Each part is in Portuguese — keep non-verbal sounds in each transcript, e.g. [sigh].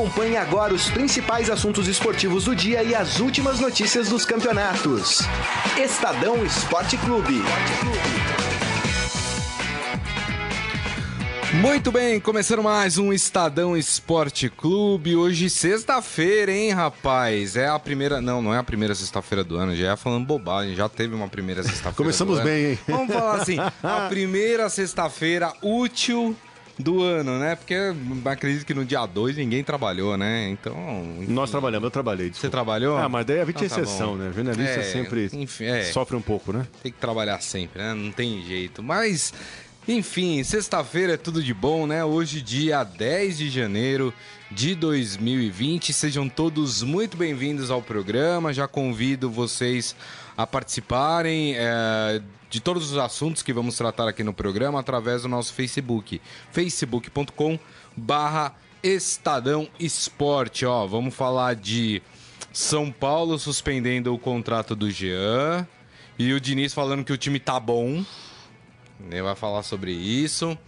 Acompanhe agora os principais assuntos esportivos do dia e as últimas notícias dos campeonatos. Estadão Esporte Clube. Muito bem, começando mais um Estadão Esporte Clube. Hoje, sexta-feira, hein, rapaz? É a primeira. Não, não é a primeira sexta-feira do ano, já é falando bobagem, já teve uma primeira sexta-feira. Começamos bem, hein? Vamos falar assim: [laughs] a primeira sexta-feira útil do ano, né? Porque acredito que no dia 2 ninguém trabalhou, né? Então. Enfim. Nós trabalhamos, eu trabalhei. Desculpa. Você trabalhou? Ah, mas daí a gente então, tá exceção, bom. né? Jornalista é, sempre enfim, é, sofre um pouco, né? Tem que trabalhar sempre, né? Não tem jeito. Mas. Enfim, sexta-feira é tudo de bom, né? Hoje, dia 10 de janeiro de 2020. Sejam todos muito bem-vindos ao programa. Já convido vocês a participarem. É de todos os assuntos que vamos tratar aqui no programa através do nosso Facebook, facebook.com barra Estadão Esporte. Ó, vamos falar de São Paulo suspendendo o contrato do Jean e o Diniz falando que o time tá bom. Ele vai falar sobre isso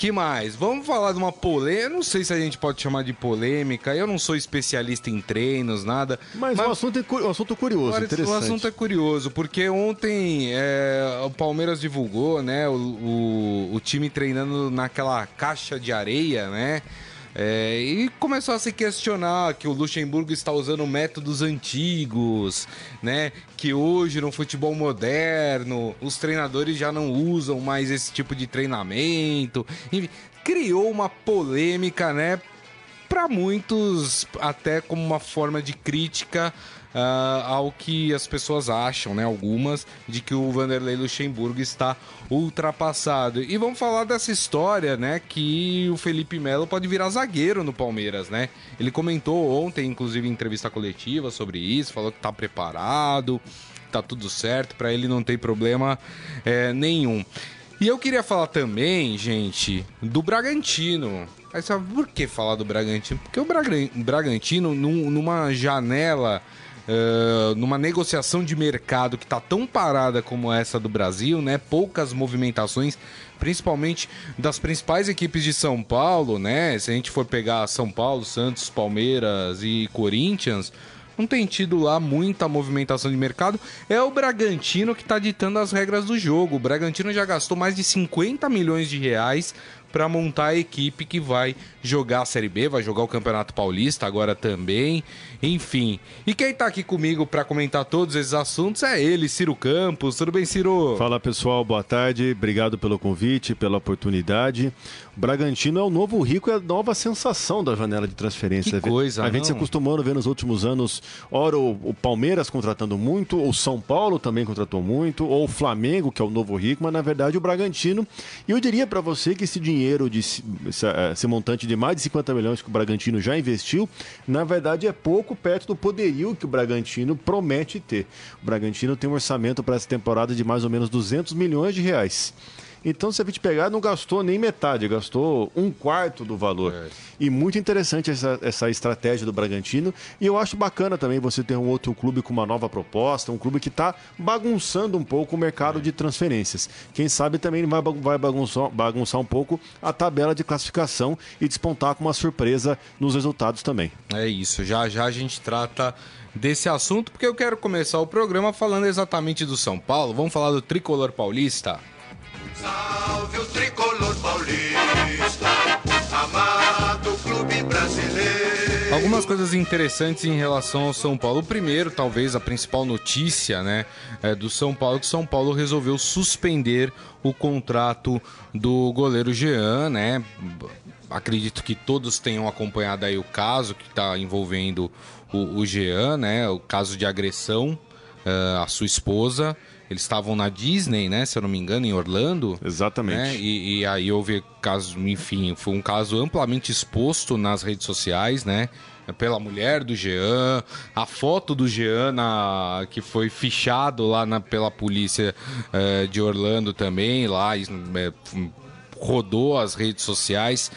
que mais? Vamos falar de uma polêmica. Não sei se a gente pode chamar de polêmica. Eu não sou especialista em treinos, nada. Mas, mas... o assunto é um assunto curioso, Agora, interessante. O assunto é curioso, porque ontem é, o Palmeiras divulgou, né, o, o, o time treinando naquela caixa de areia, né? É, e começou a se questionar que o Luxemburgo está usando métodos antigos, né? Que hoje no futebol moderno os treinadores já não usam mais esse tipo de treinamento. Enfim, criou uma polêmica, né? Para muitos, até como uma forma de crítica uh, ao que as pessoas acham, né? Algumas, de que o Vanderlei Luxemburgo está ultrapassado. E vamos falar dessa história, né? Que o Felipe Melo pode virar zagueiro no Palmeiras, né? Ele comentou ontem, inclusive em entrevista coletiva, sobre isso, falou que está preparado, tá tudo certo, para ele não tem problema é, nenhum. E eu queria falar também, gente, do Bragantino. Aí por que falar do Bragantino? Porque o Bragantino, numa janela Uh, numa negociação de mercado que está tão parada como essa do Brasil, né? Poucas movimentações, principalmente das principais equipes de São Paulo, né? Se a gente for pegar São Paulo, Santos, Palmeiras e Corinthians, não tem tido lá muita movimentação de mercado. É o Bragantino que está ditando as regras do jogo. O Bragantino já gastou mais de 50 milhões de reais para montar a equipe que vai jogar a Série B, vai jogar o Campeonato Paulista agora também, enfim. E quem está aqui comigo para comentar todos esses assuntos é ele, Ciro Campos. Tudo bem, Ciro? Fala pessoal, boa tarde, obrigado pelo convite, pela oportunidade. O Bragantino é o novo rico, é a nova sensação da janela de transferência. Que coisa, A gente não? se acostumou a ver nos últimos anos, ora o, Palmeiras contratando muito, o São Paulo também contratou muito, ou o Flamengo, que é o novo rico, mas na verdade o Bragantino. E eu diria para você que esse dinheiro, de, esse, esse montante de mais de 50 milhões que o Bragantino já investiu, na verdade é pouco perto do poderio que o Bragantino promete ter. O Bragantino tem um orçamento para essa temporada de mais ou menos 200 milhões de reais. Então, se a gente pegar, não gastou nem metade, gastou um quarto do valor. É. E muito interessante essa, essa estratégia do Bragantino. E eu acho bacana também você ter um outro clube com uma nova proposta, um clube que está bagunçando um pouco o mercado é. de transferências. Quem sabe também vai, vai bagunçar, bagunçar um pouco a tabela de classificação e despontar com uma surpresa nos resultados também. É isso, já já a gente trata desse assunto, porque eu quero começar o programa falando exatamente do São Paulo. Vamos falar do tricolor paulista. Salve o tricolor paulista, amado clube brasileiro. Algumas coisas interessantes em relação ao São Paulo. Primeiro, talvez a principal notícia, né, é do São Paulo que São Paulo resolveu suspender o contrato do goleiro Jean, né? Acredito que todos tenham acompanhado aí o caso que está envolvendo o, o Jean, né? O caso de agressão uh, à sua esposa. Eles estavam na Disney, né? Se eu não me engano, em Orlando. Exatamente. Né? E, e, aí houve caso, enfim, foi um caso amplamente exposto nas redes sociais, né? Pela mulher do Jean, a foto do Jean na, que foi fichado lá na, pela polícia uh, de Orlando também, lá é, rodou as redes sociais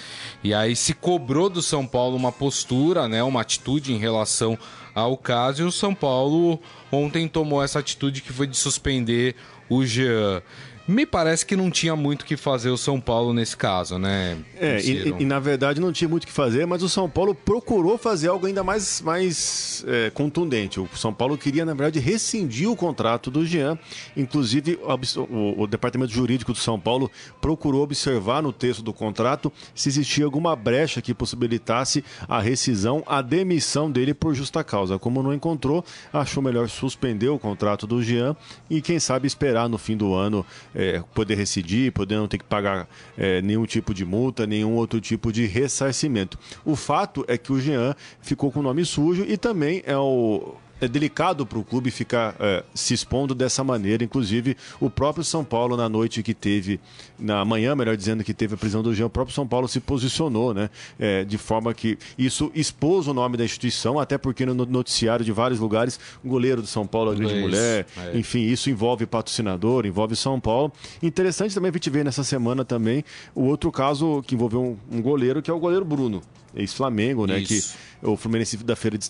e aí se cobrou do São Paulo uma postura, né, uma atitude em relação ao caso e o São Paulo ontem tomou essa atitude que foi de suspender o Jean. Me parece que não tinha muito o que fazer o São Paulo nesse caso, né? É, e, e, na verdade não tinha muito o que fazer, mas o São Paulo procurou fazer algo ainda mais, mais é, contundente. O São Paulo queria, na verdade, rescindir o contrato do Jean. Inclusive, o, o, o departamento jurídico do São Paulo procurou observar no texto do contrato se existia alguma brecha que possibilitasse a rescisão, a demissão dele por justa causa. Como não encontrou, achou melhor suspender o contrato do Jean e, quem sabe, esperar no fim do ano é, poder residir, poder não ter que pagar é, nenhum tipo de multa, nenhum outro tipo de ressarcimento. O fato é que o Jean ficou com o nome sujo e também é o é delicado para o clube ficar é, se expondo dessa maneira. Inclusive, o próprio São Paulo, na noite que teve, na manhã, melhor dizendo, que teve a prisão do Jean, o próprio São Paulo se posicionou, né? É, de forma que isso expôs o nome da instituição, até porque no noticiário de vários lugares, o goleiro do São Paulo, a grande mulher, é. enfim, isso envolve patrocinador, envolve São Paulo. Interessante também a gente ver nessa semana também o outro caso que envolveu um, um goleiro, que é o goleiro Bruno ex-Flamengo, né? Isso. Que o Fluminense da Feira de,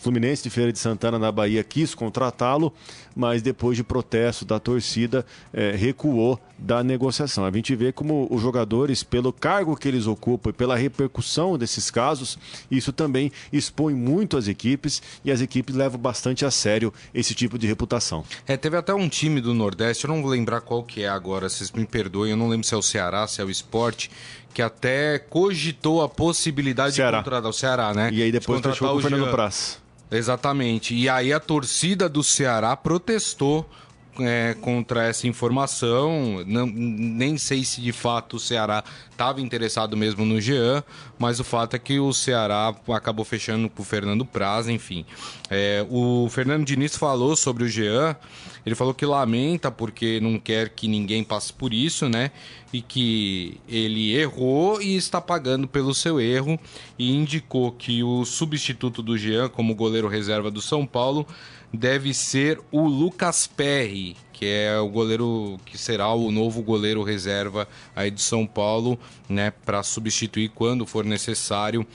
Fluminense de Feira de Santana na Bahia quis contratá-lo, mas depois de protesto da torcida é, recuou da negociação. A gente vê como os jogadores, pelo cargo que eles ocupam e pela repercussão desses casos, isso também expõe muito as equipes e as equipes levam bastante a sério esse tipo de reputação. É, teve até um time do Nordeste, eu não vou lembrar qual que é agora, vocês me perdoem, eu não lembro se é o Ceará, se é o Esporte, que até cogitou a possibilidade Ceará. de contratar o Ceará, né? E aí depois fechou o Fernando Praz. Exatamente. E aí a torcida do Ceará protestou é, contra essa informação. Não, nem sei se de fato o Ceará estava interessado mesmo no Jean, mas o fato é que o Ceará acabou fechando com o Fernando Praz, enfim. É, o Fernando Diniz falou sobre o Jean, ele falou que lamenta porque não quer que ninguém passe por isso, né? E que ele errou e está pagando pelo seu erro e indicou que o substituto do Jean como goleiro reserva do São Paulo deve ser o Lucas Perry, que é o goleiro que será o novo goleiro reserva aí de São Paulo, né, para substituir quando for necessário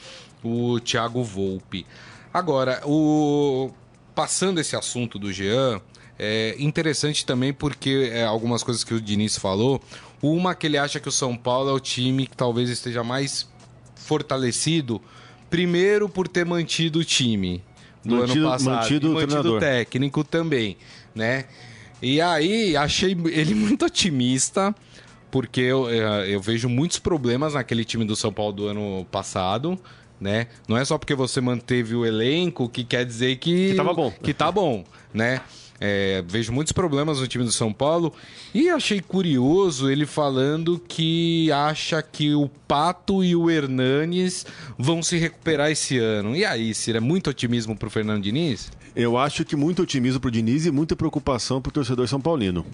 o Thiago Volpe. Agora, o passando esse assunto do Jean, é interessante também porque é, algumas coisas que o Diniz falou, uma que ele acha que o São Paulo é o time que talvez esteja mais fortalecido, primeiro por ter mantido o time do mantido, ano passado, mantido, e mantido técnico também, né? E aí, achei ele [laughs] muito otimista, porque eu, eh, eu vejo muitos problemas naquele time do São Paulo do ano passado. Né? Não é só porque você manteve o elenco que quer dizer que, que tava bom. Que tá bom, né? É, vejo muitos problemas no time do São Paulo e achei curioso ele falando que acha que o Pato e o Hernanes vão se recuperar esse ano. E aí, Cira, é muito otimismo pro Fernando Diniz? Eu acho que muito otimismo pro Diniz e muita preocupação pro torcedor São Paulino.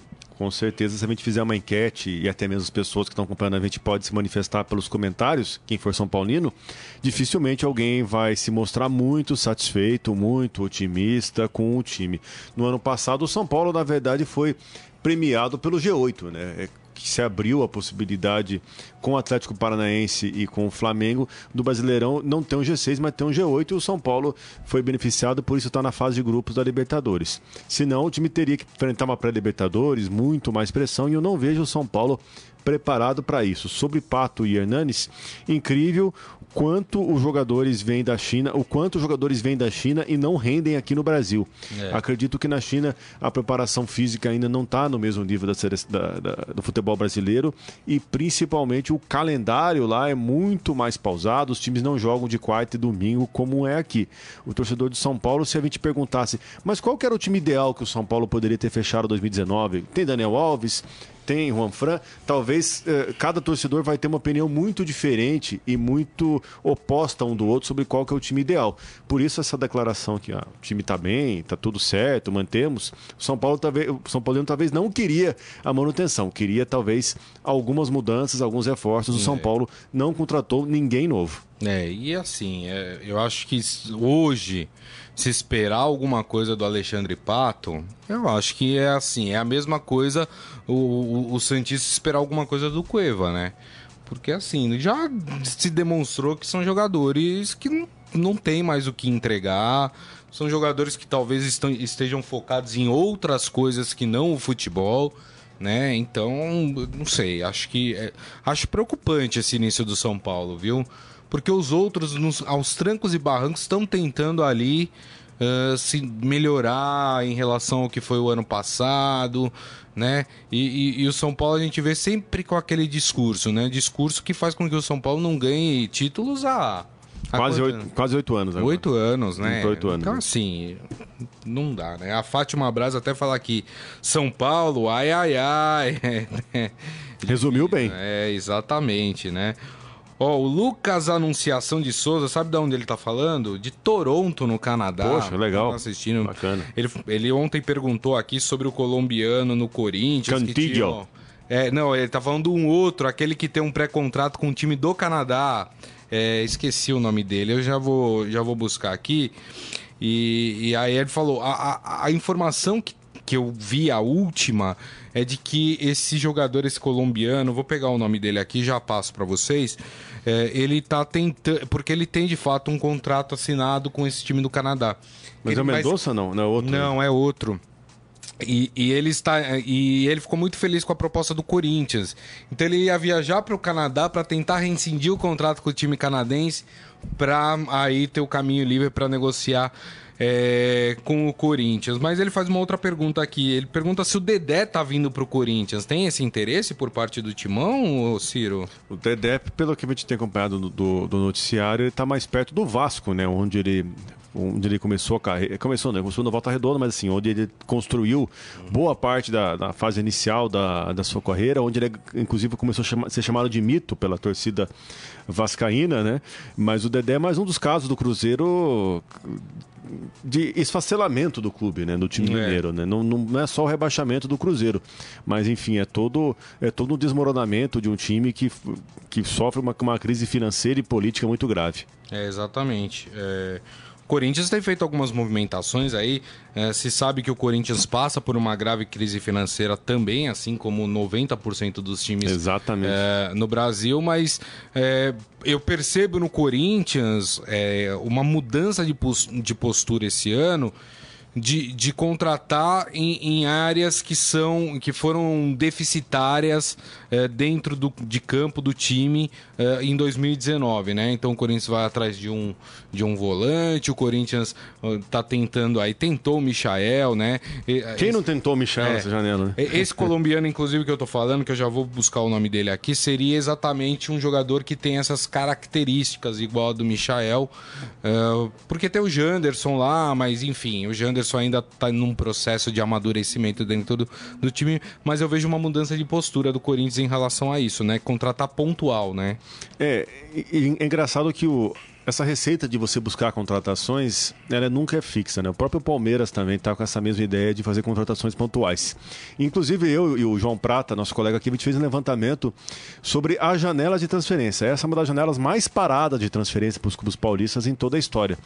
Com certeza, se a gente fizer uma enquete e até mesmo as pessoas que estão acompanhando a gente pode se manifestar pelos comentários, quem for São Paulino, dificilmente alguém vai se mostrar muito satisfeito, muito otimista com o time. No ano passado, o São Paulo, na verdade, foi premiado pelo G8, né? Que se abriu a possibilidade com o Atlético Paranaense e com o Flamengo do Brasileirão não tem um G6, mas tem um G8 e o São Paulo foi beneficiado, por isso está na fase de grupos da Libertadores. Senão o time teria que enfrentar uma pré-Libertadores, muito mais pressão e eu não vejo o São Paulo preparado para isso. Sobre Pato e Hernanes, incrível quanto os jogadores vêm da China, o quanto os jogadores vêm da China e não rendem aqui no Brasil. É. Acredito que na China a preparação física ainda não está no mesmo nível da, da, da, do futebol brasileiro e principalmente o calendário lá é muito mais pausado, os times não jogam de quarta e domingo como é aqui. O torcedor de São Paulo, se a gente perguntasse, mas qual era o time ideal que o São Paulo poderia ter fechado 2019? Tem Daniel Alves, tem Juan Fran, talvez eh, cada torcedor vai ter uma opinião muito diferente e muito oposta um do outro sobre qual que é o time ideal. Por isso essa declaração que ah, o time está bem, está tudo certo, mantemos. O São Paulo talvez, o São Paulo talvez não queria a manutenção, queria talvez algumas mudanças, alguns reforços. O São é. Paulo não contratou ninguém novo. É, e assim, é, eu acho que hoje se esperar alguma coisa do Alexandre Pato, eu acho que é assim, é a mesma coisa o, o, o Santista esperar alguma coisa do Cueva, né? Porque assim, já se demonstrou que são jogadores que não, não tem mais o que entregar, são jogadores que talvez estejam focados em outras coisas que não o futebol, né? Então, não sei, acho que é, acho preocupante esse início do São Paulo, viu? Porque os outros, nos, aos trancos e barrancos, estão tentando ali uh, se melhorar em relação ao que foi o ano passado, né? E, e, e, o São Paulo a gente vê sempre com aquele discurso, né? Discurso que faz com que o São Paulo não ganhe títulos a Quase oito, quase oito anos agora. Oito anos, né? Oito anos. Então, assim, não dá, né? A Fátima Braz até fala aqui, São Paulo, ai, ai, ai. [laughs] Resumiu bem. É, exatamente, né? Ó, oh, o Lucas Anunciação de Souza, sabe de onde ele tá falando? De Toronto, no Canadá. Poxa, legal. Tá assistindo. Bacana. Ele, ele ontem perguntou aqui sobre o colombiano no Corinthians. Cantillo. É, não, ele tá falando de um outro, aquele que tem um pré-contrato com o time do Canadá. É, esqueci o nome dele, eu já vou, já vou buscar aqui. E, e aí ele falou: a, a, a informação que, que eu vi, a última, é de que esse jogador, esse colombiano, vou pegar o nome dele aqui já passo para vocês. É, ele tá tentando. Porque ele tem de fato um contrato assinado com esse time do Canadá. Mas ele, é o Mendonça mas... não? Não é outro? Não, é outro. E, e, ele está e ele ficou muito feliz com a proposta do Corinthians. Então ele ia viajar para o Canadá para tentar rescindir o contrato com o time canadense para aí ter o caminho livre para negociar é, com o Corinthians. Mas ele faz uma outra pergunta aqui. Ele pergunta se o Dedé tá vindo para o Corinthians. Tem esse interesse por parte do Timão, Ciro? O Dedé, pelo que a gente tem acompanhado do, do noticiário, ele está mais perto do Vasco, né? Onde ele onde ele começou a carreira. Começou, né? Começou no Volta Redonda, mas assim, onde ele construiu boa parte da, da fase inicial da, da sua carreira, onde ele, inclusive, começou a chama, ser chamado de mito pela torcida vascaína, né? Mas o Dedé é mais um dos casos do Cruzeiro de esfacelamento do clube, né, do time é. mineiro, né? Não, não, é só o rebaixamento do Cruzeiro, mas enfim é todo é todo um desmoronamento de um time que, que sofre uma, uma crise financeira e política muito grave. É exatamente. É... Corinthians tem feito algumas movimentações aí. É, se sabe que o Corinthians passa por uma grave crise financeira também, assim como 90% dos times é, no Brasil, mas é, eu percebo no Corinthians é, uma mudança de, de postura esse ano de, de contratar em, em, áreas que são que foram deficitárias é, dentro do, de campo do time é, em 2019, né? Então o Corinthians vai atrás de um, de um volante, o Corinthians está tentando aí, tentou o Michael, né? E, Quem esse, não tentou o Michael é, nessa janela? Né? Esse colombiano, inclusive, que eu tô falando, que eu já vou buscar o nome dele aqui, seria exatamente um jogador que tem essas características igual a do Michael, porque tem o Janderson lá, mas enfim, o Janderson Anderson ainda está num processo de amadurecimento dentro do, do, time, mas eu vejo uma mudança de postura do Corinthians em relação a isso, né? Contratar pontual, né? É, é engraçado que o, essa receita de você buscar contratações, ela nunca é fixa, né? O próprio Palmeiras também está com essa mesma ideia de fazer contratações pontuais. Inclusive eu e o João Prata, nosso colega aqui, a gente fez um levantamento sobre a janela de transferência. Essa é uma das janelas mais paradas de transferência para os clubes paulistas em toda a história.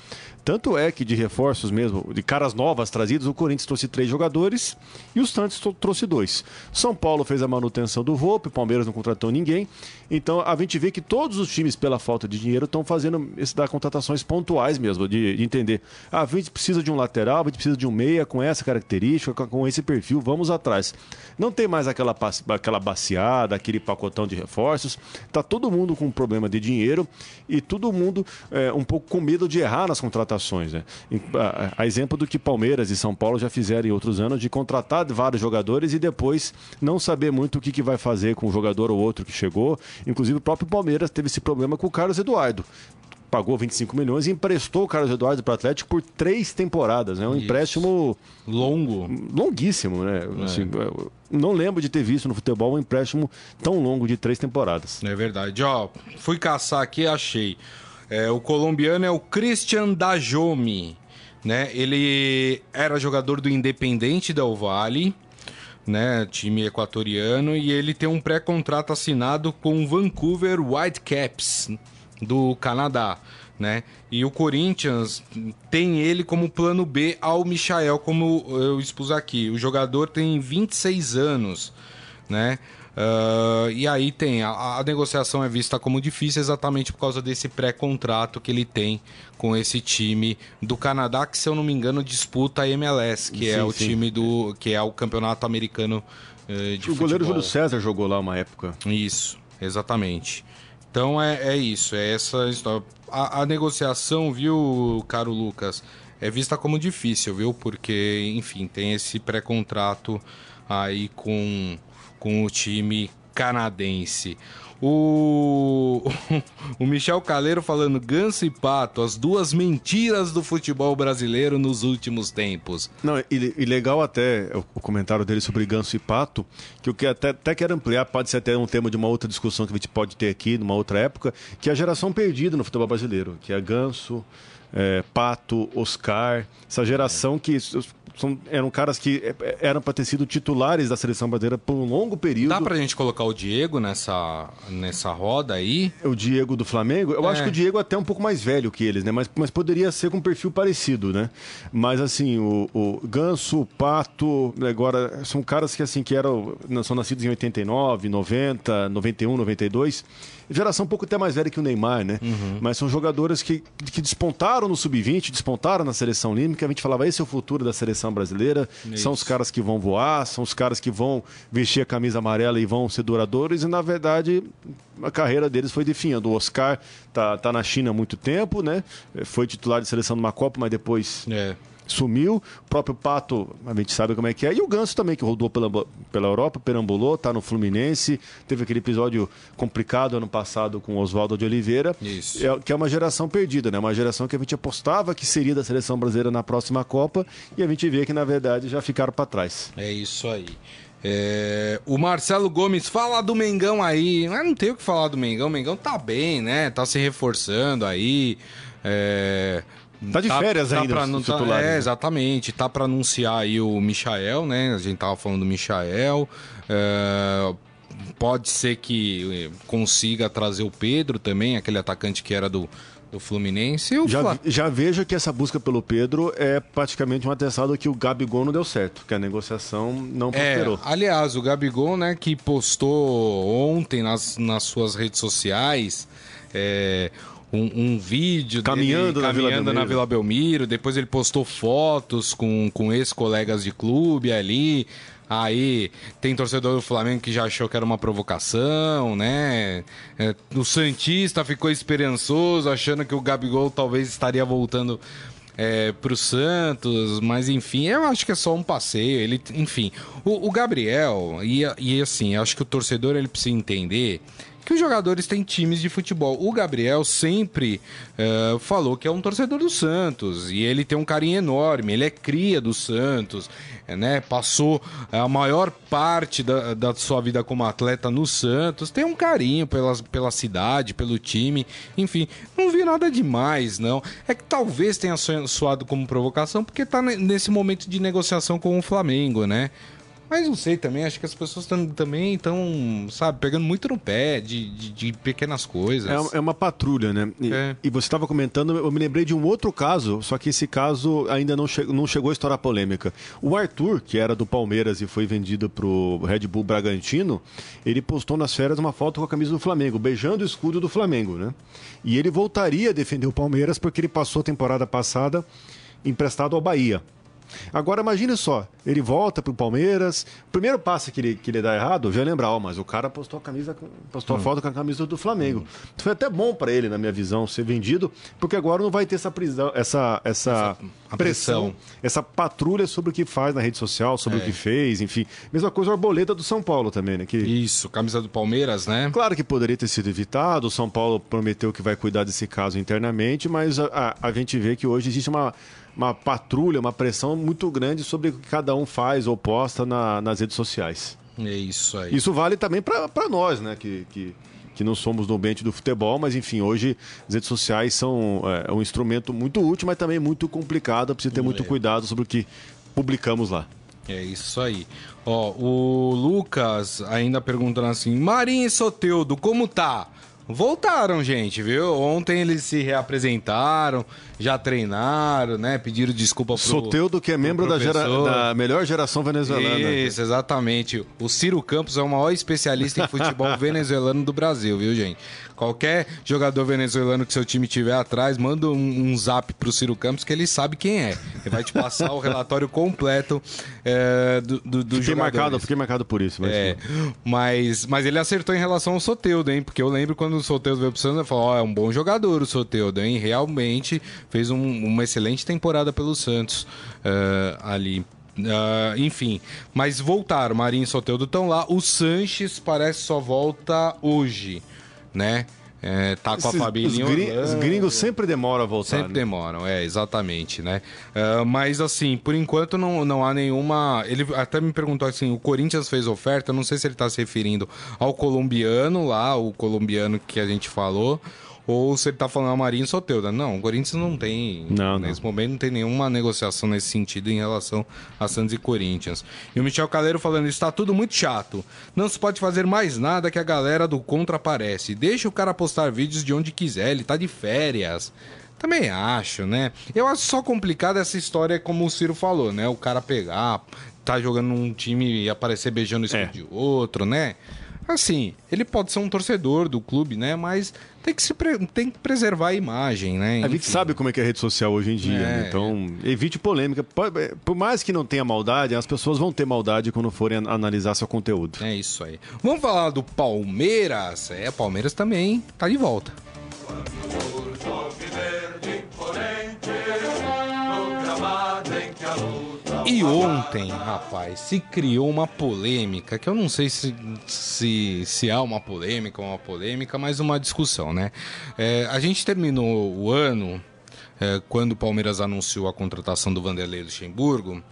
Tanto é que de reforços mesmo, de caras novas trazidas, o Corinthians trouxe três jogadores e o Santos trouxe dois. São Paulo fez a manutenção do Volpe, o Palmeiras não contratou ninguém. Então a gente vê que todos os times, pela falta de dinheiro, estão fazendo esse dar contratações pontuais mesmo, de, de, entender. Ah, a gente precisa de um lateral, a gente precisa de um meia com essa característica, com esse perfil, vamos atrás. Não tem mais aquela, aquela baciada, aquele pacotão de reforços. Tá todo mundo com um problema de dinheiro e todo mundo é, um pouco com medo de errar nas contratações. Né? A, a exemplo do que Palmeiras e São Paulo já fizeram em outros anos, de contratar vários jogadores e depois não saber muito o que, que vai fazer com um jogador ou outro que chegou. Inclusive o próprio Palmeiras teve esse problema com o Carlos Eduardo pagou 25 milhões e emprestou o Carlos Eduardo para o Atlético por três temporadas. É né? um Isso. empréstimo longo, longuíssimo, né? É. Assim, não lembro de ter visto no futebol um empréstimo tão longo de três temporadas. É verdade. Ó, fui caçar aqui, achei. É, o colombiano é o Christian Dajome, né? Ele era jogador do Independente Del Valle, né, time equatoriano, e ele tem um pré-contrato assinado com o Vancouver Whitecaps, do Canadá, né? E o Corinthians tem ele como plano B ao Michael, como eu expus aqui. O jogador tem 26 anos, né? Uh, e aí tem, a, a, negociação é vista como difícil exatamente por causa desse pré-contrato que ele tem com esse time do Canadá, que se eu não me engano disputa a MLS, que é sim, é o sim. time do. que é o campeonato americano uh, de o futebol. O goleiro Júlio César jogou lá uma época. Isso, exatamente. Então é, é isso, é essa história. A, a negociação, viu, caro Lucas, é vista como difícil, viu? Porque, enfim, tem esse pré-contrato aí com com o time canadense. O, [laughs] o Michel Caleiro falando Ganso e Pato, as duas mentiras do futebol brasileiro nos últimos tempos. Não, e, e legal até o comentário dele sobre Ganso e Pato, que o que até, até quero ampliar, pode ser até um tema de uma outra discussão que a gente pode ter aqui, numa outra época, que é a geração perdida no futebol brasileiro, que é Ganso, é, Pato, Oscar, essa geração que são, eram caras que é, é, eram para ter sido titulares da seleção brasileira por um longo período. Dá pra gente colocar o Diego nessa, nessa roda aí? O Diego do Flamengo? Eu é. acho que o Diego é até um pouco mais velho que eles, né? Mas, mas poderia ser com um perfil parecido, né? Mas assim, o, o Ganso, o Pato, agora são caras que assim que eram são nascidos em 89, 90, 91, 92 geração um pouco até mais velha que o Neymar, né? Uhum. Mas são jogadores que, que despontaram no sub-20, despontaram na seleção olímpica. A gente falava, esse é o futuro da seleção brasileira. Isso. São os caras que vão voar, são os caras que vão vestir a camisa amarela e vão ser duradouros. E na verdade, a carreira deles foi definhando. O Oscar tá, tá na China há muito tempo, né? Foi titular de seleção numa Copa, mas depois. É sumiu. O próprio Pato, a gente sabe como é que é. E o Ganso também, que rodou pela, pela Europa, perambulou, tá no Fluminense. Teve aquele episódio complicado ano passado com o Oswaldo de Oliveira. Isso. É, que é uma geração perdida, né? Uma geração que a gente apostava que seria da seleção brasileira na próxima Copa. E a gente vê que, na verdade, já ficaram para trás. É isso aí. É, o Marcelo Gomes fala do Mengão aí. Mas não tem o que falar do Mengão. O Mengão tá bem, né? Tá se reforçando aí. É, Tá de tá, férias tá ainda, pra, tá, É, né? exatamente. Tá para anunciar aí o Michael, né? A gente tava falando do Michael. É, pode ser que eh, consiga trazer o Pedro também, aquele atacante que era do, do Fluminense. já, Fla... já vejo que essa busca pelo Pedro é praticamente um atestado que o Gabigol não deu certo, que a negociação não é, prosperou. É, aliás, o Gabigol, né, que postou ontem nas, nas suas redes sociais. É, um, um vídeo caminhando, dele, na, caminhando Vila na Vila Belmiro. Depois ele postou fotos com, com ex-colegas de clube ali. Aí tem torcedor do Flamengo que já achou que era uma provocação, né? É, o Santista ficou esperançoso, achando que o Gabigol talvez estaria voltando é, pro Santos, mas enfim, eu acho que é só um passeio. Ele, enfim, o, o Gabriel, e, e assim, acho que o torcedor ele precisa entender que os jogadores têm times de futebol. O Gabriel sempre uh, falou que é um torcedor do Santos e ele tem um carinho enorme. Ele é cria do Santos, é, né? Passou a maior parte da, da sua vida como atleta no Santos. Tem um carinho pela, pela cidade, pelo time. Enfim, não vi nada demais, não. É que talvez tenha soado como provocação porque está nesse momento de negociação com o Flamengo, né? Mas não sei também, acho que as pessoas tam, também estão, sabe, pegando muito no pé de, de, de pequenas coisas. É, é, uma patrulha, né? E, é. e você estava comentando, eu me lembrei de um outro caso, só que esse caso ainda não, che não chegou a estourar polêmica. O Arthur, que era do Palmeiras e foi vendido pro Red Bull Bragantino, ele postou nas férias uma foto com a camisa do Flamengo, beijando o escudo do Flamengo, né? E ele voltaria a defender o Palmeiras porque ele passou a temporada passada emprestado ao Bahia. Agora imagine só, ele volta pro Palmeiras, primeiro passe que ele, que ele dá errado, eu já lembrar, ó, mas o cara postou a camisa, postou hum. a foto com a camisa do Flamengo. Hum. Foi até bom para ele, na minha visão, ser vendido, porque agora não vai ter essa prisão, essa, essa, essa pressão, essa patrulha sobre o que faz na rede social, sobre é. o que fez, enfim. Mesma coisa a arboleta do São Paulo também, né? Que... Isso, camisa do Palmeiras, né? Claro que poderia ter sido evitado, o São Paulo prometeu que vai cuidar desse caso internamente, mas a, a, a gente vê que hoje existe uma uma patrulha, uma pressão muito grande sobre o que cada um faz ou posta na, nas redes sociais. É isso aí. Isso vale também para nós, né? Que, que, que não somos do ambiente do futebol, mas enfim, hoje as redes sociais são é, um instrumento muito útil, mas também muito complicado. Precisa ter muito é. cuidado sobre o que publicamos lá. É isso aí. Ó, o Lucas ainda perguntando assim: Marinho e Soteudo, como tá? Voltaram, gente, viu? Ontem eles se reapresentaram, já treinaram, né? Pediram desculpa pro Soteudo, que é membro da, gera, da, melhor geração venezuelana. Isso, exatamente. O Ciro Campos é o maior especialista em futebol [laughs] venezuelano do Brasil, viu, gente? Qualquer jogador venezuelano que seu time tiver atrás, manda um, um zap pro Ciro Campos que ele sabe quem é. Ele vai te passar o relatório completo é, do, do, do fiquei marcado, fiquei marcado por isso. Mas, é, mas, mas ele acertou em relação ao Soteudo, hein? Porque eu lembro quando o Soteudo veio pro Santos, ele falou, ó, oh, é um bom jogador o Soteudo, hein? Realmente fez um, uma excelente temporada pelo Santos uh, ali. Uh, enfim, mas voltaram. Marinho e Soteudo estão lá. O Sanches parece só volta hoje né? É, tá com a família os, gring, os gringos sempre demoram a voltar. Sempre né? demoram, é, exatamente, né? Uh, mas assim, por enquanto não, não há nenhuma. Ele até me perguntou assim: o Corinthians fez oferta, não sei se ele está se referindo ao colombiano lá, o colombiano que a gente falou, ou se ele tá falando a Marinho Soteuda. Não, o Corinthians não tem. Não, nesse não. momento não tem nenhuma negociação nesse sentido em relação a Santos e Corinthians. E o Michel Caleiro falando: está tudo muito chato. Não se pode fazer mais nada que a galera do contra aparece. Deixa o cara postar vídeos de onde quiser, ele tá de férias. Também acho, né? Eu acho só complicado essa história, como o Ciro falou, né? O cara pegar, tá jogando num time e aparecer beijando o é. de outro, né? Assim, ele pode ser um torcedor do clube, né? Mas tem que, se pre... tem que preservar a imagem, né? A gente sabe como é que é a rede social hoje em dia, é, né? então evite polêmica. Por mais que não tenha maldade, as pessoas vão ter maldade quando forem analisar seu conteúdo. É isso aí. Vamos falar do Palmeiras. É, Palmeiras também tá de volta. E ontem, rapaz, se criou uma polêmica, que eu não sei se, se, se há uma polêmica ou uma polêmica, mas uma discussão, né? É, a gente terminou o ano é, quando o Palmeiras anunciou a contratação do Vanderlei Luxemburgo.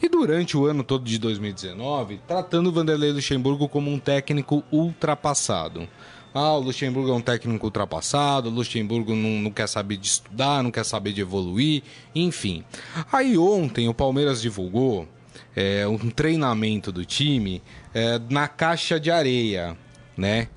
E durante o ano todo de 2019, tratando o Vanderlei Luxemburgo como um técnico ultrapassado. Ah, o Luxemburgo é um técnico ultrapassado, o Luxemburgo não, não, quer saber de estudar, não quer saber de evoluir, enfim. Aí ontem o Palmeiras divulgou é, um treinamento do time é, na caixa de areia, né?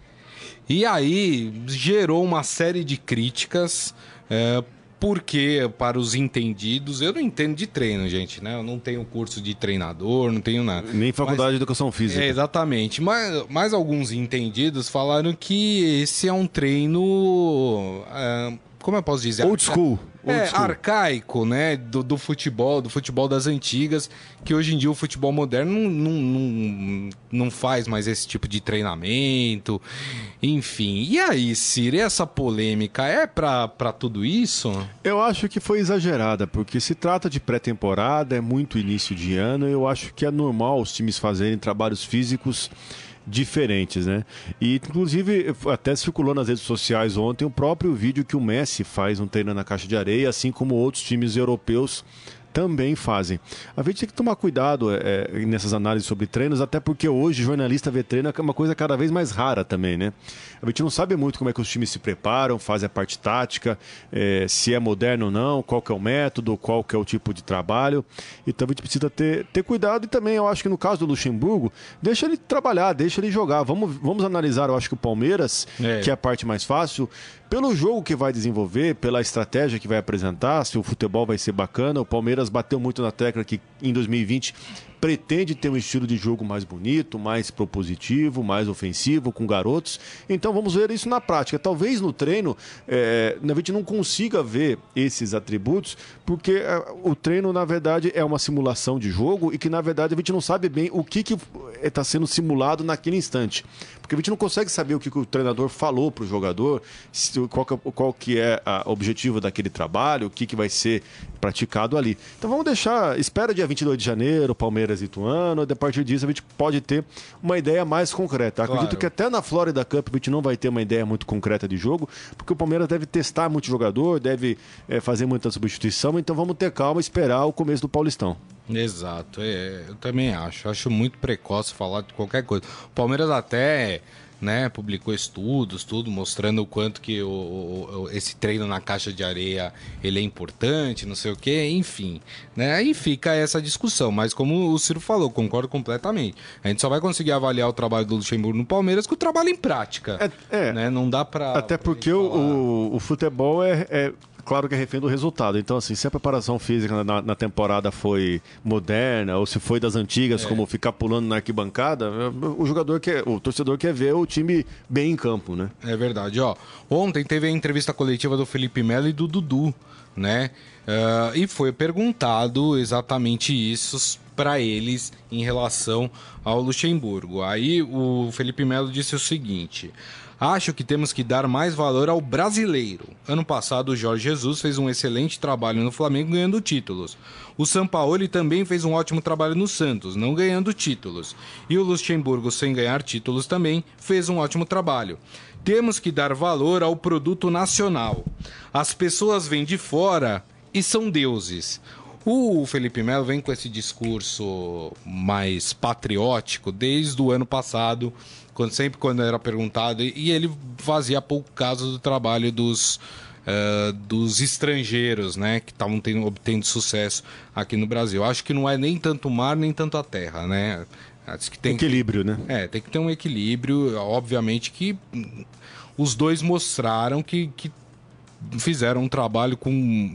E aí gerou uma série de críticas é, porque, para os entendidos, eu não entendo de treino, gente, né? Eu não tenho curso de treinador, não tenho nada. Nem faculdade mas, de educação física. É, exatamente. Mas, mas alguns entendidos falaram que esse é um treino. É, como eu posso dizer? Old school é, arcaico, né? Do, do, futebol, do futebol das antigas, que hoje em dia o futebol moderno não, não, não, faz mais esse tipo de treinamento. Enfim. E aí, Ciro, essa polêmica é pra, pra tudo isso? Eu acho que foi exagerada, porque se trata de pré-temporada, é muito início de ano, eu acho que é normal os times fazerem trabalhos físicos diferentes, né? E inclusive até circulou nas redes sociais ontem o próprio vídeo que o Messi faz um treino na caixa de areia, assim como outros times europeus também fazem. A gente tem que tomar cuidado é, é, nessas análises sobre treinos, até porque hoje jornalista vê treino é uma coisa cada vez mais rara também, né? A gente não sabe muito como é que os times se preparam, fazem a parte tática, é, se é moderno ou não, qual que é o método, qual que é o tipo de trabalho. Então a gente precisa ter, ter cuidado e também eu acho que no caso do Luxemburgo, deixa ele trabalhar, deixa ele jogar. Vamos, vamos analisar, eu acho que o Palmeiras, é. que é a parte mais fácil, pelo jogo que vai desenvolver, pela estratégia que vai apresentar, se o futebol vai ser bacana. O Palmeiras bateu muito na tecla que em 2020 pretende ter um estilo de jogo mais bonito, mais propositivo, mais ofensivo, com garotos. Então vamos ver isso na prática. Talvez no treino é, a gente não consiga ver esses atributos, porque é, o treino, na verdade, é uma simulação de jogo e que, na verdade, a gente não sabe bem o que está sendo simulado naquele instante. Porque a gente não consegue saber o que, o treinador falou para o jogador, qual, que, é, qual que é o objetivo daquele trabalho, o que, que vai ser praticado ali. Então vamos deixar, espera dia 22 de janeiro, Palmeiras e Ituano, a partir disso a gente pode ter uma ideia mais concreta. Acredito claro. que até na Florida Cup a gente não vai ter uma ideia muito concreta de jogo, porque o Palmeiras deve testar muito jogador, deve é, fazer muita substituição, então vamos ter calma e esperar o começo do Paulistão. Exato, é, eu também acho. Acho muito precoce falar de qualquer coisa. O Palmeiras até né? Publicou estudos, tudo, mostrando o quanto que o, o, esse treino na caixa de areia ele é importante, não sei o que, enfim. Né? Aí fica essa discussão, mas como o Ciro falou, concordo completamente. A gente só vai conseguir avaliar o trabalho do Luxemburgo no Palmeiras com o trabalho em prática. É, é. Né? Não dá para Até porque o, o, futebol é, é claro que é refém do resultado. Então, assim, se a preparação física na, na temporada foi moderna, ou se foi das antigas, é. como ficar pulando na arquibancada, o jogador quer, o torcedor quer ver o time bem em campo, né? É verdade, ó. Ontem teve a entrevista coletiva do Felipe Melo e do Dudu, né? Uh, e foi perguntado exatamente isso para eles em relação ao Luxemburgo. Aí o Felipe Melo disse o seguinte: Acho que temos que dar mais valor ao brasileiro. Ano passado, o Jorge Jesus fez um excelente trabalho no Flamengo ganhando títulos. O Sampaoli também fez um ótimo trabalho no Santos, não ganhando títulos. E o Luxemburgo, sem ganhar títulos também, fez um ótimo trabalho. Temos que dar valor ao produto nacional. As pessoas vêm de fora e são deuses. O Felipe Melo vem com esse discurso mais patriótico desde o ano passado quando, sempre quando era perguntado, e ele fazia pouco caso do trabalho dos, uh, dos estrangeiros, né, que estavam obtendo sucesso aqui no Brasil. Acho que não é nem tanto o mar, nem tanto a terra, né? Acho que tem equilíbrio, né? É, tem que ter um equilíbrio. Obviamente que os dois mostraram que, que fizeram um trabalho com,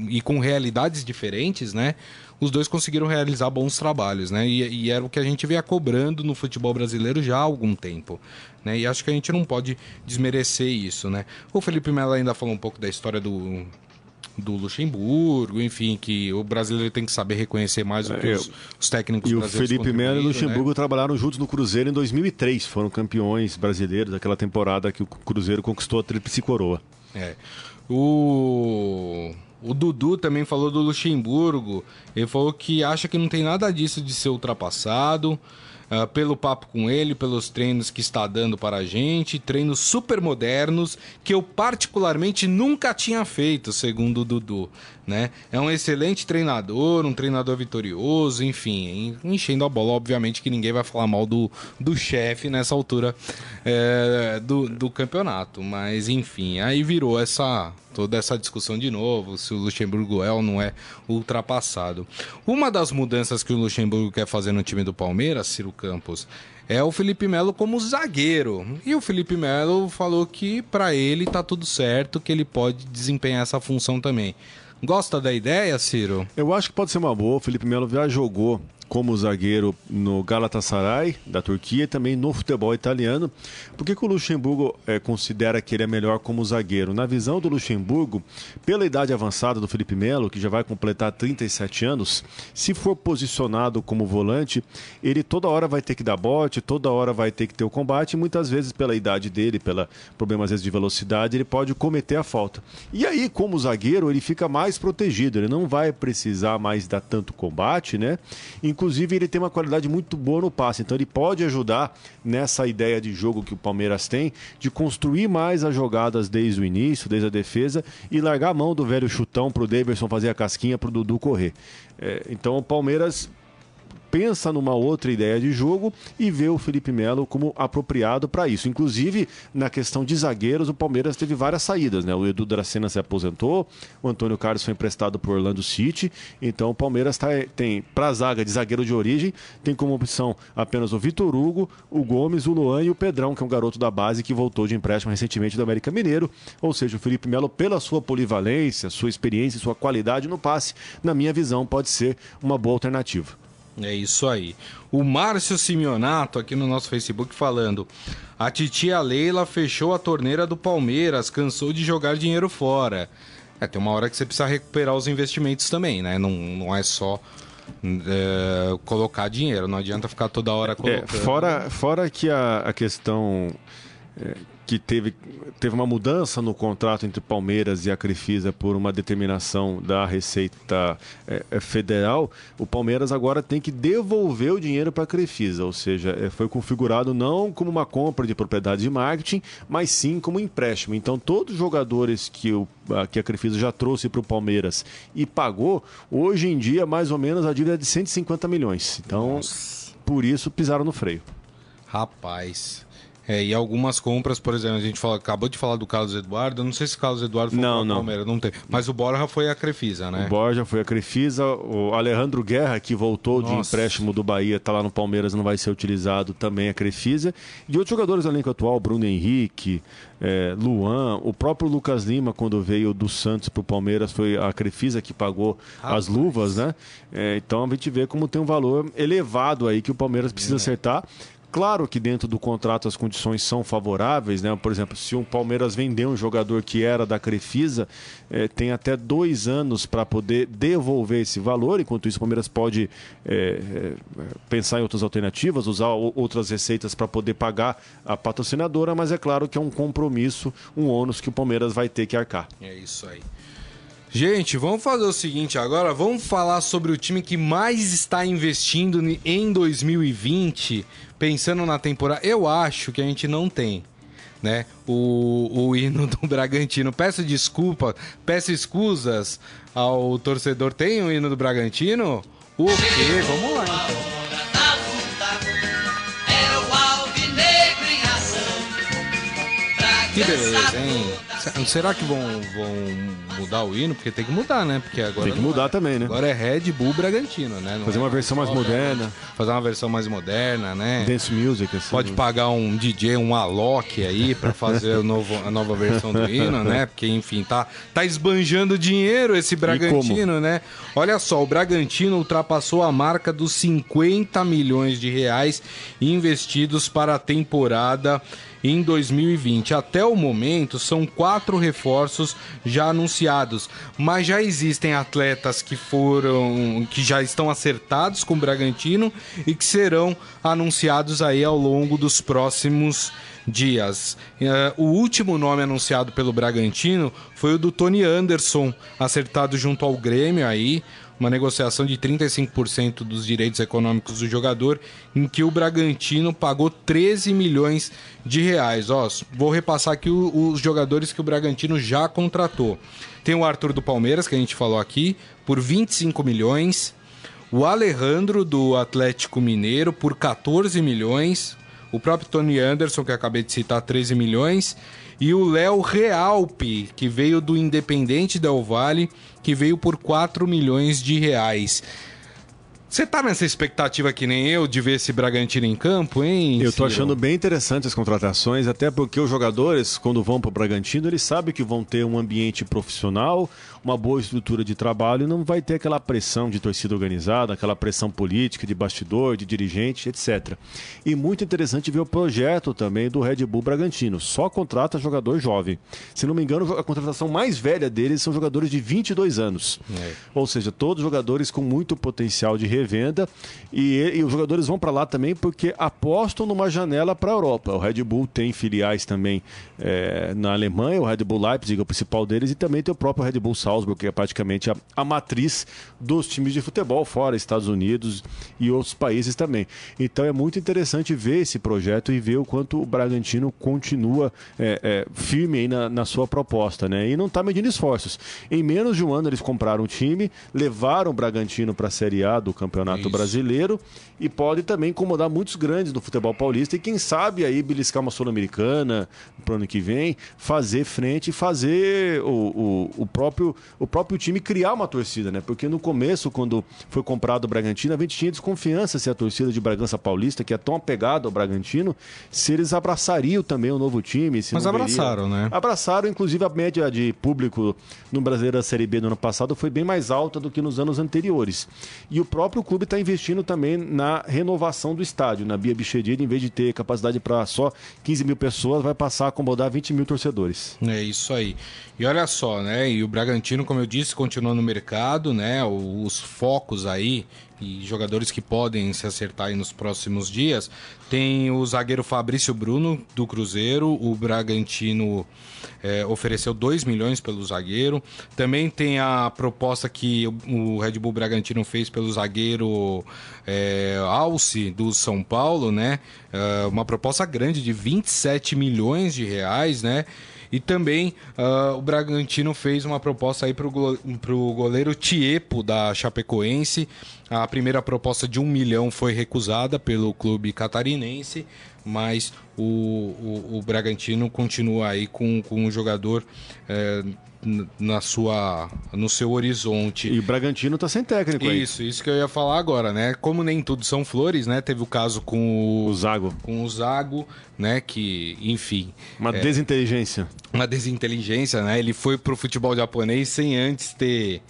e com realidades diferentes, né? os dois conseguiram realizar bons trabalhos, né? E, e, era o que a gente via cobrando no futebol brasileiro já há algum tempo, né? E acho que a gente não pode desmerecer isso, né? O Felipe Melo ainda falou um pouco da história do do Luxemburgo, enfim, que o brasileiro tem que saber reconhecer mais o que é, os, os técnicos e brasileiros. E o Felipe Melo e o Luxemburgo né? trabalharam juntos no Cruzeiro em 2003, foram campeões brasileiros daquela temporada que o Cruzeiro conquistou a Tríplice Coroa. É. O o Dudu também falou do Luxemburgo. Ele falou que acha que não tem nada disso de ser ultrapassado. Uh, pelo papo com ele, pelos treinos que está dando para a gente, treinos super modernos que eu particularmente nunca tinha feito, segundo o Dudu né? É um excelente treinador, um treinador vitorioso, enfim, enchendo a bola. Obviamente que ninguém vai falar mal do, do chefe nessa altura é, do, do campeonato, mas enfim, aí virou essa toda essa discussão de novo, se o Luxemburgo é ou não é ultrapassado. Uma das mudanças que o Luxemburgo quer fazer no time do Palmeiras, Ciro Campos, é o Felipe Melo como zagueiro. E o Felipe Melo falou que para ele tá tudo certo, que ele pode desempenhar essa função também. Gosta da ideia, Ciro? Eu acho que pode ser uma boa. O Felipe Melo já jogou como zagueiro no Galatasaray da Turquia e também no futebol italiano. Por que, que o Luxemburgo é, considera que ele é melhor como zagueiro? Na visão do Luxemburgo, pela idade avançada do Felipe Melo, que já vai completar 37 anos, se for posicionado como volante, ele toda hora vai ter que dar bote, toda hora vai ter que ter o combate, e muitas vezes pela idade dele, pela problemas vezes de velocidade, ele pode cometer a falta. E aí, como zagueiro, ele fica mais protegido, ele não vai precisar mais dar tanto combate, né? Inclusive, ele tem uma qualidade muito boa no passe, então ele pode ajudar nessa ideia de jogo que o Palmeiras tem, de construir mais as jogadas desde o início, desde a defesa, e largar a mão do velho chutão para o Davidson fazer a casquinha para o Dudu correr. É, então, o Palmeiras pensa numa outra ideia de jogo e vê o Felipe Melo como apropriado para isso. Inclusive, na questão de zagueiros, o Palmeiras teve várias saídas, né? O Edu Dracena se aposentou, o Antônio Carlos foi emprestado por Orlando City, então o Palmeiras tá, tem, para a zaga de zagueiro de origem, tem como opção apenas o Vitor Hugo, o Gomes, o Luan e o Pedrão, que é um garoto da base que voltou de empréstimo recentemente do América Mineiro, ou seja, o Felipe Melo, pela sua polivalência, sua experiência, sua qualidade no passe, na minha visão, pode ser uma boa alternativa. É isso aí. O Márcio Simeonato aqui no nosso Facebook falando: a titia Leila fechou a torneira do Palmeiras, cansou de jogar dinheiro fora. É, tem uma hora que você precisa recuperar os investimentos também, né? Não, não é só é, colocar dinheiro, não adianta ficar toda hora é, colocando. É, fora, fora que a, a questão. É que teve, teve uma mudança no contrato entre Palmeiras e a Crefisa por uma determinação da Receita é, é Federal, o Palmeiras agora tem que devolver o dinheiro para a Crefisa, ou seja, é, foi configurado não como uma compra de propriedade de marketing, mas sim como empréstimo. Então, todos os jogadores que, o, que a Crefisa já trouxe para o Palmeiras e pagou, hoje em dia, mais ou menos, a dívida é de 150 milhões. Então, Nossa. por isso, pisaram no freio. Rapaz. É, e algumas compras, por exemplo, a gente fala, acabou de falar do Carlos Eduardo, não sei se o Carlos Eduardo foi não, não. Palmeiras, não tem. Mas o Borja foi a Crefisa, né? O Borja foi a Crefisa, o Alejandro Guerra, que voltou Nossa. de empréstimo do Bahia, está lá no Palmeiras, não vai ser utilizado, também a Crefisa. E outros jogadores do elenco atual, Bruno Henrique, é, Luan, o próprio Lucas Lima, quando veio do Santos para o Palmeiras, foi a Crefisa que pagou as luvas, né? É, então a gente vê como tem um valor elevado aí que o Palmeiras precisa é. acertar. Claro que dentro do contrato as condições são favoráveis, né? Por exemplo, se o Palmeiras vender um jogador que era da Crefisa, eh, tem até dois anos para poder devolver esse valor. Enquanto isso, o Palmeiras pode eh, pensar em outras alternativas, usar outras receitas para poder pagar a patrocinadora, mas é claro que é um compromisso, um ônus que o Palmeiras vai ter que arcar. É isso aí. Gente, vamos fazer o seguinte agora, vamos falar sobre o time que mais está investindo em 2020, pensando na temporada. Eu acho que a gente não tem, né? O, o hino do [laughs] Bragantino. Peço desculpa, peço escusas ao torcedor. Tem o hino do Bragantino? O quê? Vamos lá então. Que beleza, hein? Será que vão, vão mudar o hino? Porque tem que mudar, né? Porque agora. Tem que mudar é. também, né? Agora é Red Bull Bragantino, né? Não fazer é uma versão mais moderna. Fazer uma versão mais moderna, né? Dance music, assim. Pode pagar um DJ, um Alok aí pra fazer o novo, a nova versão do hino, né? Porque, enfim, tá, tá esbanjando dinheiro esse Bragantino, né? Olha só, o Bragantino ultrapassou a marca dos 50 milhões de reais investidos para a temporada em 2020. Até o momento, são quatro reforços já anunciados, mas já existem atletas que foram, que já estão acertados com o Bragantino e que serão anunciados aí ao longo dos próximos dias. Uh, o último nome anunciado pelo Bragantino foi o do Tony Anderson, acertado junto ao Grêmio aí uma negociação de 35% dos direitos econômicos do jogador, em que o Bragantino pagou 13 milhões de reais. Ó, vou repassar aqui os jogadores que o Bragantino já contratou. Tem o Arthur do Palmeiras, que a gente falou aqui, por 25 milhões. O Alejandro do Atlético Mineiro por 14 milhões. O próprio Tony Anderson, que acabei de citar, 13 milhões e o Léo Realpe, que veio do Independente Del Valle, que veio por 4 milhões de reais. Você tá nessa expectativa que nem eu de ver esse Bragantino em campo, hein? Eu tô achando bem interessante as contratações, até porque os jogadores, quando vão para o Bragantino, eles sabem que vão ter um ambiente profissional, uma boa estrutura de trabalho e não vai ter aquela pressão de torcida organizada, aquela pressão política, de bastidor, de dirigente, etc. E muito interessante ver o projeto também do Red Bull Bragantino. Só contrata jogador jovem. Se não me engano, a contratação mais velha deles são jogadores de 22 anos. É. Ou seja, todos jogadores com muito potencial de revenda. E, e os jogadores vão para lá também porque apostam numa janela para a Europa. O Red Bull tem filiais também é, na Alemanha, o Red Bull Leipzig é o principal deles, e também tem o próprio Red Bull Salzburg, que é praticamente a, a matriz dos times de futebol, fora Estados Unidos e outros países também. Então é muito interessante ver esse projeto e ver o quanto o Bragantino continua é, é, firme na, na, sua proposta, né? E não está medindo esforços. Em menos de um ano eles compraram o time, levaram o Bragantino para a Série A do Campeonato Isso. Brasileiro e pode também incomodar muitos grandes do futebol paulista e quem sabe aí beliscar uma Sul-Americana para o ano que vem, fazer frente e fazer o, o, o, próprio, o próprio time criar uma torcida, né? Porque no começo, quando foi comprado o Bragantino, a gente tinha desconfiança se a torcida de Bragança Paulista, que é tão apegada ao Bragantino, se eles abraçariam também o novo time. Mas abraçaram, né? Abraçaram, inclusive a média de público no Brasileiro da Série B no ano passado foi bem mais alta do que nos anos anteriores. E o próprio clube está investindo também na renovação do estádio, na Bia Bichedid, em vez de ter capacidade para só 15 mil pessoas, vai passar a acomodar 20 mil torcedores. É isso aí. E olha só, né? E o Bragantino, como eu disse, continua no mercado, né? Os focos aí e jogadores que podem se acertar nos próximos dias. Tem o zagueiro Fabrício Bruno, do Cruzeiro. O Bragantino é, ofereceu 2 milhões pelo zagueiro. Também tem a proposta que o Red Bull Bragantino fez pelo zagueiro é, Alce, do São Paulo, né? É, uma proposta grande de 27 milhões de reais, né? E também uh, o Bragantino fez uma proposta aí para o goleiro Tiepo, da Chapecoense. A primeira proposta de um milhão foi recusada pelo clube catarinense, mas o, o, o Bragantino continua aí com, com um jogador é, na sua, no seu horizonte. E o Bragantino tá sem técnico aí. Isso, isso que eu ia falar agora, né? Como nem tudo são flores, né? Teve o caso com o, o Zago. Com o Zago, né? Que, enfim. Uma é, desinteligência. Uma desinteligência, né? Ele foi pro futebol japonês sem antes ter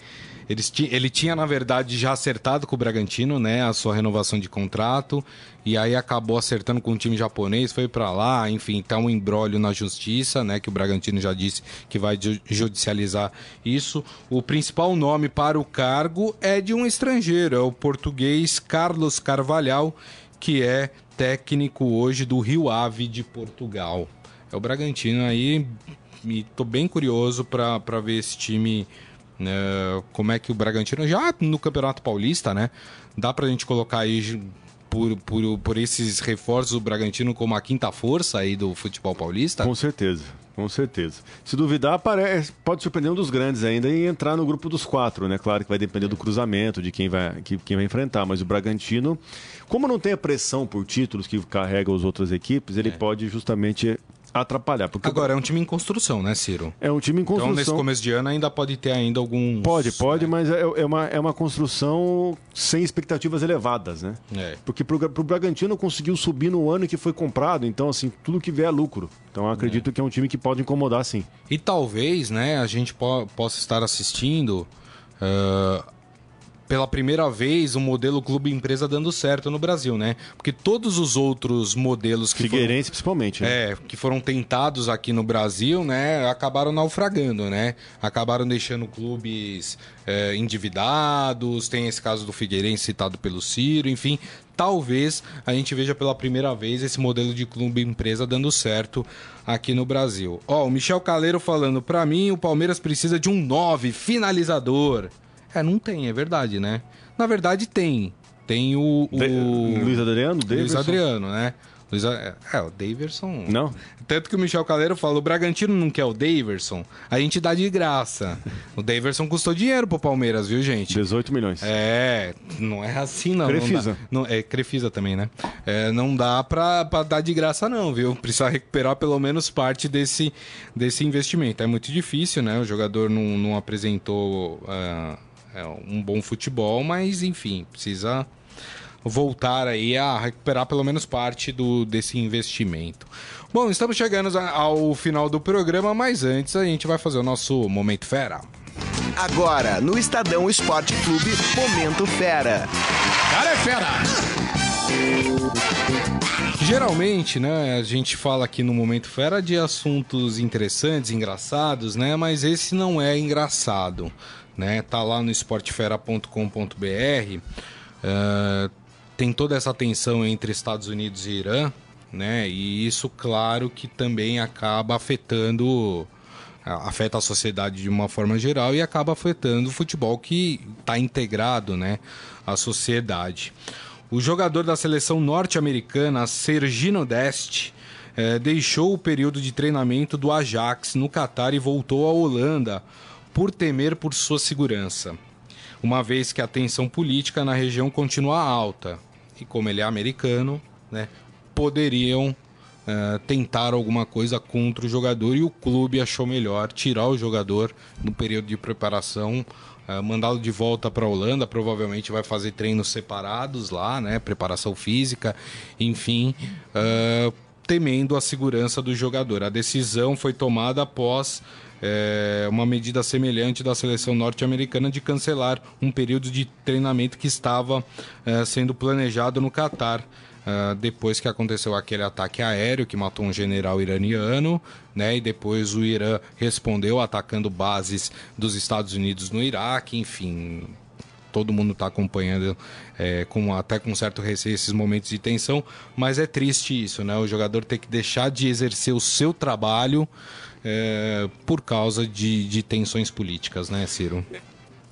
ele tinha, na verdade, já acertado com o Bragantino, né? A sua renovação de contrato. E aí acabou acertando com o time japonês, foi para lá, enfim, tá um embrólio na justiça, né? Que o Bragantino já disse que vai judicializar isso. O principal nome para o cargo é de um estrangeiro, é o português Carlos Carvalhal, que é técnico hoje do Rio Ave de Portugal. É o Bragantino aí, e tô bem curioso para ver esse time né, como é que o Bragantino, já no Campeonato Paulista, né? Dá pra gente colocar aí por, por, por esses reforços o Bragantino como a quinta força aí do futebol paulista? Com certeza. Com certeza. Se duvidar, parece, pode surpreender um dos grandes ainda e entrar no grupo dos quatro, né? Claro que vai depender do cruzamento, de quem vai, que, quem vai enfrentar. Mas o Bragantino, como não tem a pressão por títulos que carrega as outras equipes, ele é. pode justamente atrapalhar. Porque Agora, é um time em construção, né, Ciro? É um time em construção. Então, nesse começo de ano, ainda pode ter ainda alguns... Pode, pode, né? mas é, é, uma, é uma construção sem expectativas elevadas, né? É. Porque pro, pro Bragantino conseguiu subir no ano que foi comprado, então, assim, tudo que vier é lucro. Então, acredito é. que é um time que pode incomodar, sim. E talvez, né, a gente po possa estar assistindo... Uh pela primeira vez um modelo clube empresa dando certo no Brasil, né? Porque todos os outros modelos que Figueirense foram, principalmente, né? É, que foram tentados aqui no Brasil, né, acabaram naufragando, né? Acabaram deixando clubes é, endividados, tem esse caso do Figueirense citado pelo Ciro, enfim, talvez a gente veja pela primeira vez esse modelo de clube empresa dando certo aqui no Brasil. Ó, o Michel Caleiro falando, para mim o Palmeiras precisa de um 9 finalizador. É, não tem, é verdade, né? Na verdade tem. Tem o. o... De... Luiz Adriano? Davidson? Luiz Adriano, né? Luiz a... É, o Daverson. Não. Tanto que o Michel Caleiro fala: o Bragantino não quer o Daverson, a gente dá de graça. o Daverson custou dinheiro pro Palmeiras, viu, gente? 18 milhões. É, não é assim, não. Crefisa. Não, não é Crefisa também, né? É, não dá pra, pra dar de graça, não, viu? Precisa recuperar pelo menos parte desse, desse investimento. É muito difícil, né? O jogador não, não apresentou. Uh é um bom futebol, mas enfim, precisa voltar aí a recuperar pelo menos parte do, desse investimento. Bom, estamos chegando ao final do programa, mas antes a gente vai fazer o nosso Momento Fera. Agora, no Estadão Esporte Clube, Momento Fera. Cara é fera! Geralmente, né, a gente fala aqui no Momento Fera de assuntos interessantes, engraçados, né, mas esse não é engraçado né? Tá lá no esportefera.com.br. Uh, eh, tem toda essa tensão entre Estados Unidos e Irã, né? E isso, claro, que também acaba afetando afeta a sociedade de uma forma geral e acaba afetando o futebol que está integrado, né, à sociedade. O jogador da seleção norte-americana, Sergino Dest, eh, deixou o período de treinamento do Ajax no Catar e voltou à Holanda por temer por sua segurança, uma vez que a tensão política na região continua alta e como ele é americano, né, poderiam uh, tentar alguma coisa contra o jogador e o clube achou melhor tirar o jogador no período de preparação, uh, mandá-lo de volta para a Holanda, provavelmente vai fazer treinos separados lá, né, preparação física, enfim, uh, temendo a segurança do jogador. A decisão foi tomada após é, uma medida semelhante da seleção norte-americana de cancelar um período de treinamento que estava é, sendo planejado no Catar. Uh, depois que aconteceu aquele ataque aéreo que matou um general iraniano, né? E depois o Irã respondeu atacando bases dos Estados Unidos no Iraque, enfim. Todo mundo está acompanhando é, com, até com certo receio esses momentos de tensão, mas é triste isso, né? O jogador ter que deixar de exercer o seu trabalho é, por causa de, de tensões políticas, né, Ciro?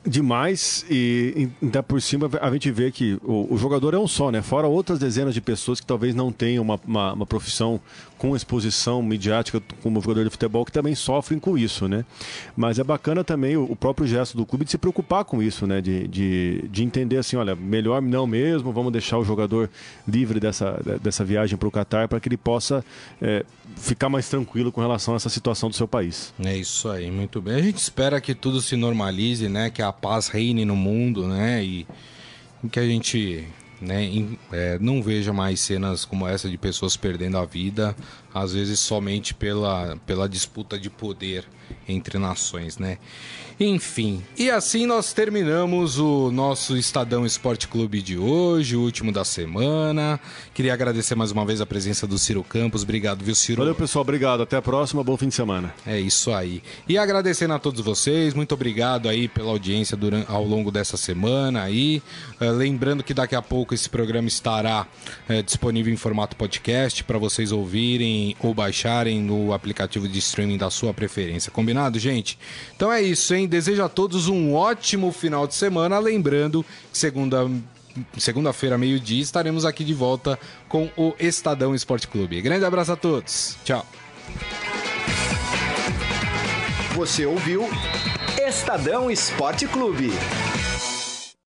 Demais, e ainda por cima a gente vê que o, o, jogador é um só, né? Fora outras dezenas de pessoas que talvez não tenham uma, uma, uma profissão com exposição midiática como jogador de futebol que também sofrem com isso, né? Mas é bacana também o, próprio gesto do clube de se preocupar com isso, né? De, de, de entender assim, olha, melhor não mesmo, vamos deixar o jogador livre dessa, dessa viagem para o Catar para que ele possa é, ficar mais tranquilo com relação a essa situação do seu país. É isso aí, muito bem. A gente espera que tudo se normalize, né? Que a paz reine no mundo, né? E que a gente né, em, é, não veja mais cenas como essa de pessoas perdendo a vida, às vezes somente pela, pela disputa de poder entre nações, né? Enfim, e assim nós terminamos o nosso Estadão Esporte Clube de hoje, o último da semana. Queria agradecer mais uma vez a presença do Ciro Campos. Obrigado, viu, Ciro? Valeu, pessoal. Obrigado. Até a próxima. Bom fim de semana. É isso aí. E agradecendo a todos vocês. Muito obrigado aí pela audiência durante, ao longo dessa semana aí. Uh, lembrando que daqui a pouco esse programa estará uh, disponível em formato podcast para vocês ouvirem ou baixarem no aplicativo de streaming da sua preferência. Combinado, gente? Então é isso, hein? Desejo a todos um ótimo final de semana. Lembrando que segunda segunda-feira, meio-dia, estaremos aqui de volta com o Estadão Esporte Clube. Grande abraço a todos. Tchau. Você ouviu Estadão Esporte Clube.